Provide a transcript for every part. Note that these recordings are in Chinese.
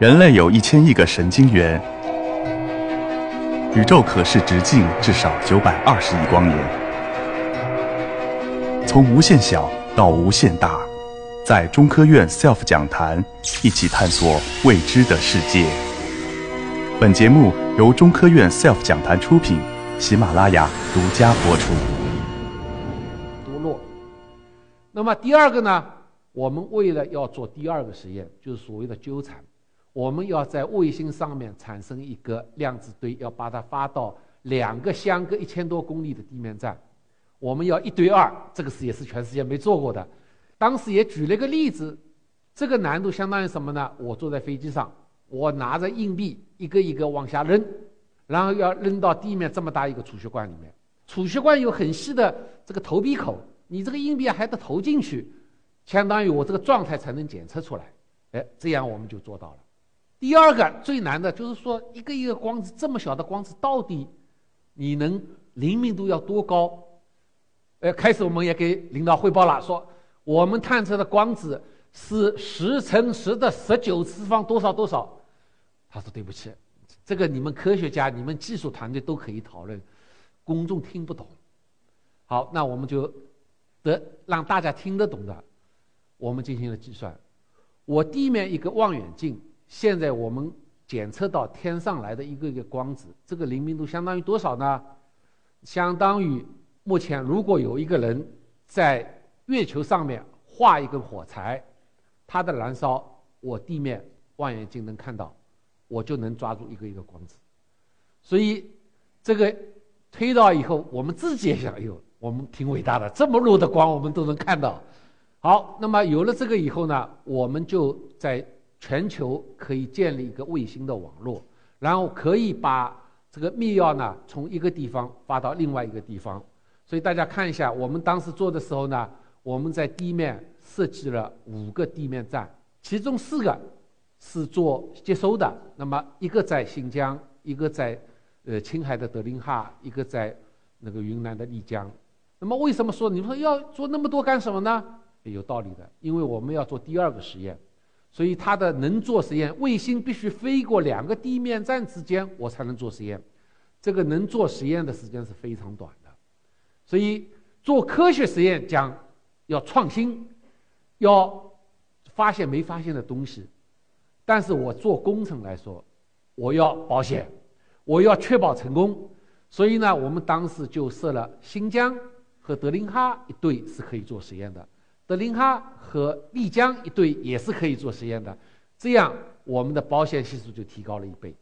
人类有一千亿个神经元，宇宙可视直径至少九百二十亿光年。从无限小到无限大，在中科院 SELF 讲坛一起探索未知的世界。本节目由中科院 SELF 讲坛出品，喜马拉雅独家播出。多落。那么第二个呢？我们为了要做第二个实验，就是所谓的纠缠。我们要在卫星上面产生一个量子堆，要把它发到两个相隔一千多公里的地面站。我们要一堆二，这个是也是全世界没做过的。当时也举了一个例子，这个难度相当于什么呢？我坐在飞机上，我拿着硬币一个一个往下扔，然后要扔到地面这么大一个储蓄罐里面。储蓄罐有很细的这个投币口，你这个硬币还得投进去，相当于我这个状态才能检测出来。哎，这样我们就做到了。第二个最难的就是说，一个一个光子这么小的光子，到底你能灵敏度要多高？呃，开始我们也给领导汇报了，说我们探测的光子是十乘十的十九次方多少多少。他说对不起，这个你们科学家、你们技术团队都可以讨论，公众听不懂。好，那我们就得让大家听得懂的，我们进行了计算。我地面一个望远镜。现在我们检测到天上来的一个一个光子，这个灵敏度相当于多少呢？相当于目前如果有一个人在月球上面画一根火柴，它的燃烧我地面望远镜能看到，我就能抓住一个一个光子。所以这个推到以后，我们自己也想，哎呦，我们挺伟大的，这么弱的光我们都能看到。好，那么有了这个以后呢，我们就在。全球可以建立一个卫星的网络，然后可以把这个密钥呢从一个地方发到另外一个地方。所以大家看一下，我们当时做的时候呢，我们在地面设计了五个地面站，其中四个是做接收的。那么一个在新疆，一个在呃青海的德令哈，一个在那个云南的丽江。那么为什么说你们说要做那么多干什么呢？有道理的，因为我们要做第二个实验。所以它的能做实验，卫星必须飞过两个地面站之间，我才能做实验。这个能做实验的时间是非常短的。所以做科学实验讲要创新，要发现没发现的东西。但是我做工程来说，我要保险，我要确保成功。所以呢，我们当时就设了新疆和德令哈一对是可以做实验的。德林哈和丽江一对也是可以做实验的，这样我们的保险系数就提高了一倍。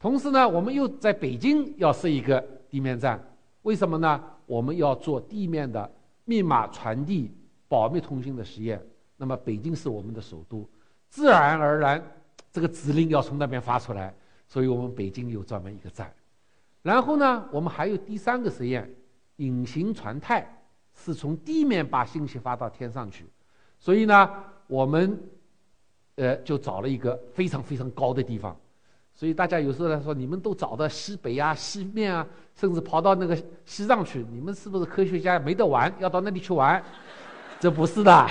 同时呢，我们又在北京要设一个地面站，为什么呢？我们要做地面的密码传递、保密通信的实验。那么北京是我们的首都，自然而然这个指令要从那边发出来，所以我们北京有专门一个站。然后呢，我们还有第三个实验，隐形传态。是从地面把信息发到天上去，所以呢，我们，呃，就找了一个非常非常高的地方。所以大家有时候来说，你们都找到西北啊、西面啊，甚至跑到那个西藏去，你们是不是科学家没得玩，要到那里去玩？这不是的，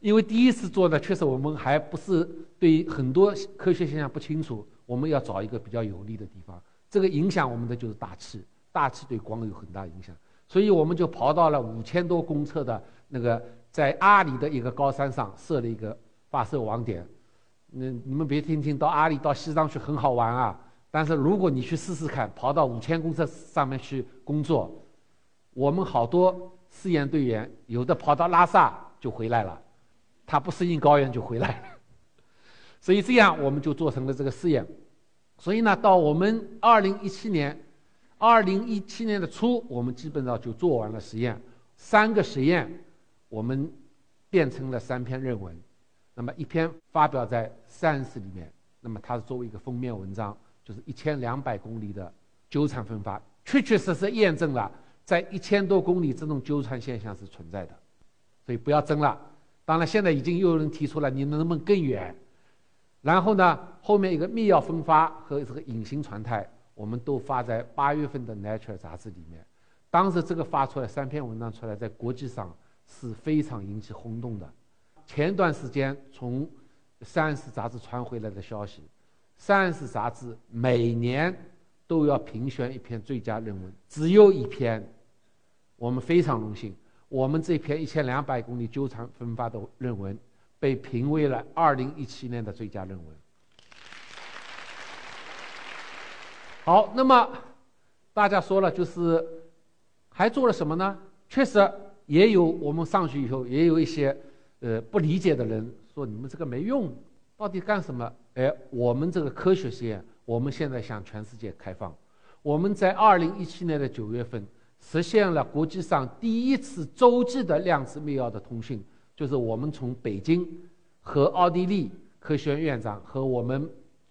因为第一次做呢，确实我们还不是对很多科学现象不清楚，我们要找一个比较有利的地方。这个影响我们的就是大气，大气对光有很大影响。所以我们就跑到了五千多公尺的那个在阿里的一个高山上设了一个发射网点。那你们别听听到阿里到西藏去很好玩啊，但是如果你去试试看，跑到五千公尺上面去工作，我们好多试验队员有的跑到拉萨就回来了，他不适应高原就回来了。所以这样我们就做成了这个试验。所以呢，到我们二零一七年。二零一七年的初，我们基本上就做完了实验，三个实验，我们变成了三篇论文，那么一篇发表在《Science》里面，那么它是作为一个封面文章，就是一千两百公里的纠缠分发，确确实实验证了在一千多公里这种纠缠现象是存在的，所以不要争了。当然，现在已经又有人提出了，你能不能更远？然后呢，后面一个密钥分发和这个隐形传态。我们都发在八月份的《Nature》杂志里面，当时这个发出来三篇文章出来，在国际上是非常引起轰动的。前段时间从《Science》杂志传回来的消息，《Science》杂志每年都要评选一篇最佳论文，只有一篇，我们非常荣幸，我们这篇一千两百公里纠缠分发的论文被评为了二零一七年的最佳论文。好，那么大家说了，就是还做了什么呢？确实也有我们上去以后，也有一些呃不理解的人说你们这个没用，到底干什么？哎，我们这个科学实验，我们现在向全世界开放。我们在二零一七年的九月份实现了国际上第一次洲际的量子密钥的通讯，就是我们从北京和奥地利科学院院长和我们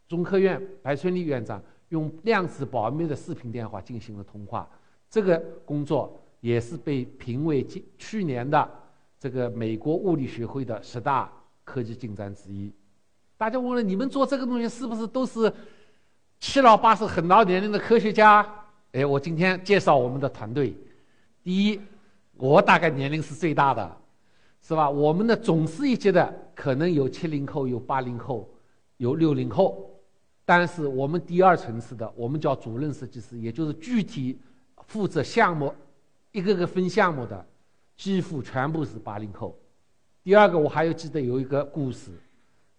中科院白春丽院长。用量子保密的视频电话进行了通话，这个工作也是被评为今去年的这个美国物理学会的十大科技进展之一。大家问了，你们做这个东西是不是都是七老八十、很老年龄的科学家？哎，我今天介绍我们的团队。第一，我大概年龄是最大的，是吧？我们的总司一级的可能有七零后、有八零后、有六零后。但是我们第二层次的，我们叫主任设计师，也就是具体负责项目一个个分项目的，几乎全部是八零后。第二个，我还有记得有一个故事，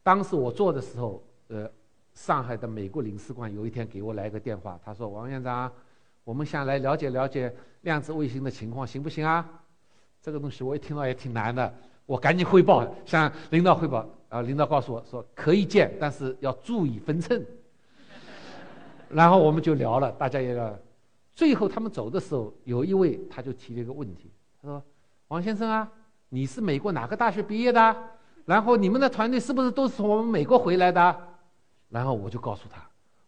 当时我做的时候，呃，上海的美国领事馆有一天给我来个电话，他说：“王院长，我们想来了解了解量子卫星的情况，行不行啊？”这个东西我一听到也挺难的，我赶紧汇报向领导汇报，啊，领导告诉我说可以建，但是要注意分寸。然后我们就聊了，大家也聊。最后他们走的时候，有一位他就提了一个问题，他说：“王先生啊，你是美国哪个大学毕业的？然后你们的团队是不是都是从我们美国回来的？”然后我就告诉他，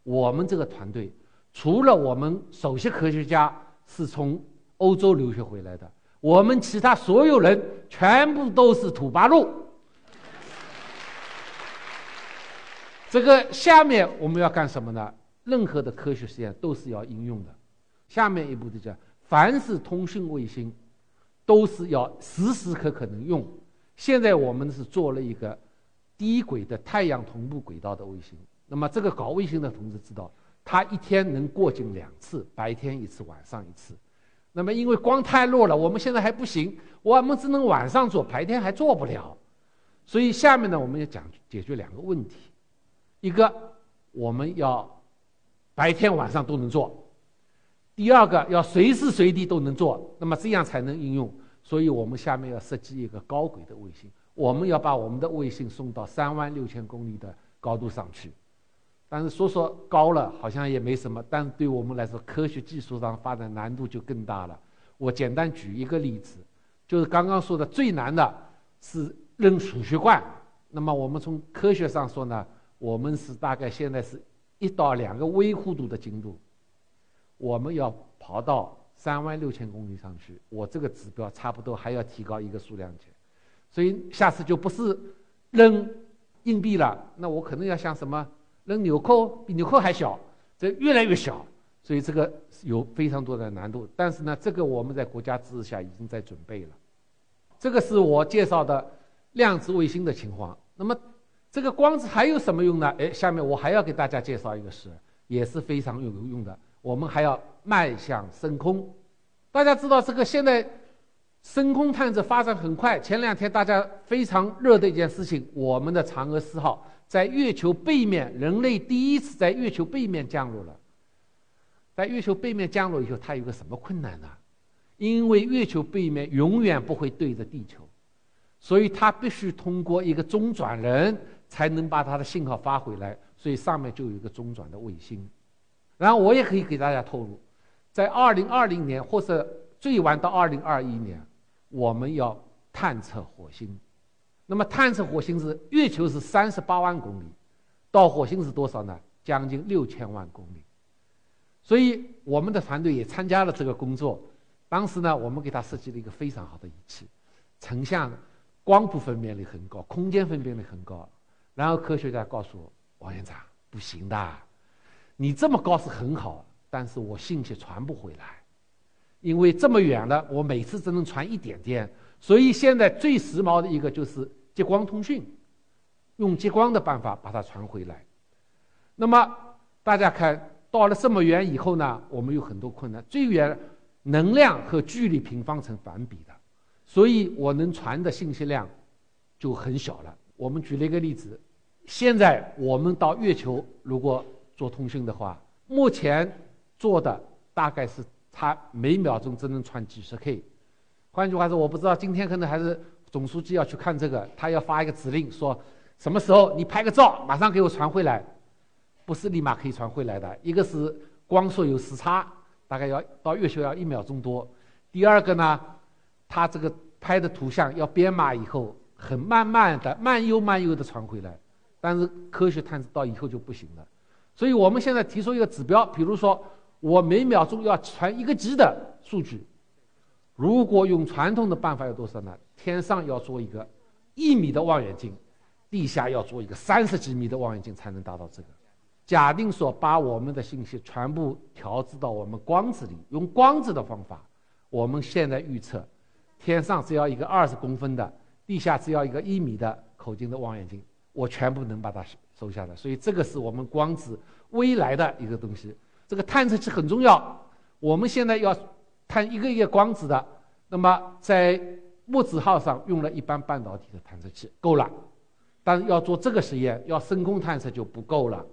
我们这个团队除了我们首席科学家是从欧洲留学回来的，我们其他所有人全部都是土八路。这个下面我们要干什么呢？任何的科学实验都是要应用的。下面一步就叫，凡是通讯卫星，都是要时时刻刻能用。现在我们是做了一个低轨的太阳同步轨道的卫星。那么这个搞卫星的同志知道，他一天能过境两次，白天一次，晚上一次。那么因为光太弱了，我们现在还不行，我们只能晚上做，白天还做不了。所以下面呢，我们要讲解决两个问题，一个我们要。白天晚上都能做，第二个要随时随地都能做，那么这样才能应用。所以我们下面要设计一个高轨的卫星，我们要把我们的卫星送到三万六千公里的高度上去。但是说说高了好像也没什么，但是对我们来说，科学技术上发展难度就更大了。我简单举一个例子，就是刚刚说的最难的是扔储血罐。那么我们从科学上说呢，我们是大概现在是。一到两个微弧度的精度，我们要跑到三万六千公里上去，我这个指标差不多还要提高一个数量级，所以下次就不是扔硬币了，那我可能要像什么扔纽扣，比纽扣还小，这越来越小，所以这个有非常多的难度。但是呢，这个我们在国家支持下已经在准备了。这个是我介绍的量子卫星的情况。那么。这个光子还有什么用呢？哎，下面我还要给大家介绍一个事，也是非常有用的。我们还要迈向深空。大家知道这个现在深空探测发展很快。前两天大家非常热的一件事情，我们的嫦娥四号在月球背面，人类第一次在月球背面降落了。在月球背面降落以后，它有个什么困难呢？因为月球背面永远不会对着地球，所以它必须通过一个中转人。才能把它的信号发回来，所以上面就有一个中转的卫星。然后我也可以给大家透露，在二零二零年或者最晚到二零二一年，我们要探测火星。那么探测火星是月球是三十八万公里，到火星是多少呢？将近六千万公里。所以我们的团队也参加了这个工作。当时呢，我们给他设计了一个非常好的仪器，成像光谱分辨率很高，空间分辨率很高。然后科学家告诉我：“王院长，不行的，你这么高是很好，但是我信息传不回来，因为这么远了，我每次只能传一点点。所以现在最时髦的一个就是激光通讯，用激光的办法把它传回来。那么大家看到了这么远以后呢，我们有很多困难。最远能量和距离平方成反比的，所以我能传的信息量就很小了。我们举了一个例子，现在我们到月球如果做通讯的话，目前做的大概是它每秒钟只能传几十 K。换句话说，我不知道今天可能还是总书记要去看这个，他要发一个指令说，什么时候你拍个照，马上给我传回来。不是立马可以传回来的，一个是光速有时差，大概要到月球要一秒钟多；第二个呢，它这个拍的图像要编码以后，很慢慢的、慢悠慢悠的传回来。但是科学探测到以后就不行了，所以我们现在提出一个指标，比如说我每秒钟要传一个 G 的数据，如果用传统的办法有多少呢？天上要做一个一米的望远镜，地下要做一个三十几米的望远镜才能达到这个。假定说把我们的信息全部调制到我们光子里，用光子的方法，我们现在预测，天上只要一个二十公分的，地下只要一个一米的口径的望远镜，我全部能把它收下来。所以这个是我们光子未来的一个东西。这个探测器很重要。我们现在要探一个一个光子的，那么在木子号上用了一般半导体的探测器够了，但要做这个实验，要深空探测就不够了。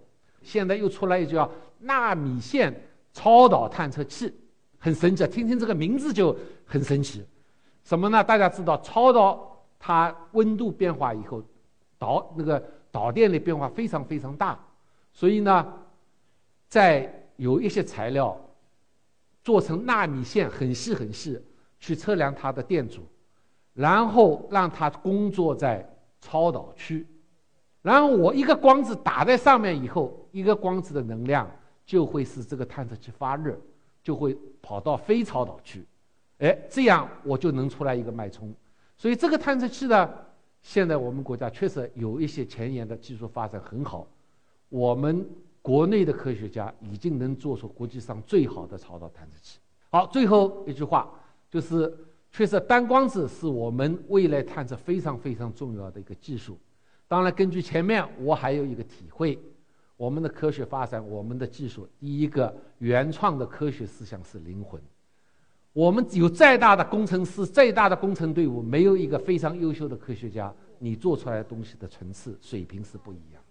现在又出来一个叫纳米线超导探测器，很神奇，听听这个名字就很神奇。什么呢？大家知道超导它温度变化以后，导那个导电的变化非常非常大，所以呢，在有一些材料做成纳米线很细很细，去测量它的电阻，然后让它工作在超导区。然后我一个光子打在上面以后，一个光子的能量就会使这个探测器发热，就会跑到非超导区，哎，这样我就能出来一个脉冲。所以这个探测器呢，现在我们国家确实有一些前沿的技术发展很好，我们国内的科学家已经能做出国际上最好的超导探测器。好，最后一句话就是，确实单光子是我们未来探测非常非常重要的一个技术。当然，根据前面我还有一个体会，我们的科学发展，我们的技术，第一个原创的科学思想是灵魂。我们有再大的工程师，再大的工程队伍，没有一个非常优秀的科学家，你做出来的东西的层次水平是不一样。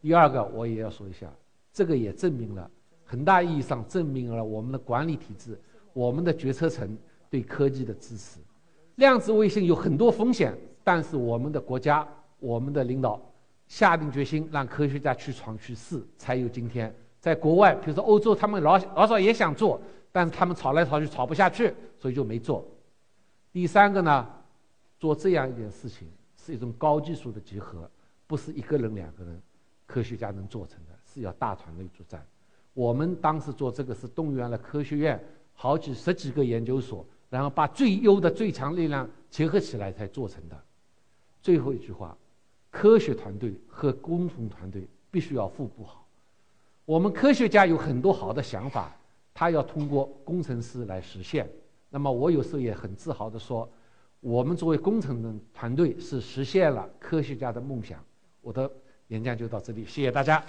第二个，我也要说一下，这个也证明了，很大意义上证明了我们的管理体制，我们的决策层对科技的支持。量子卫星有很多风险，但是我们的国家。我们的领导下定决心让科学家去闯去试，才有今天。在国外，比如说欧洲，他们老老早也想做，但是他们吵来吵去吵不下去，所以就没做。第三个呢，做这样一件事情是一种高技术的集合，不是一个人两个人科学家能做成的，是要大团队作战。我们当时做这个是动员了科学院好几十几个研究所，然后把最优的最强力量结合起来才做成的。最后一句话。科学团队和工程团队必须要互补好。我们科学家有很多好的想法，他要通过工程师来实现。那么我有时候也很自豪地说，我们作为工程的团队是实现了科学家的梦想。我的演讲就到这里，谢谢大家。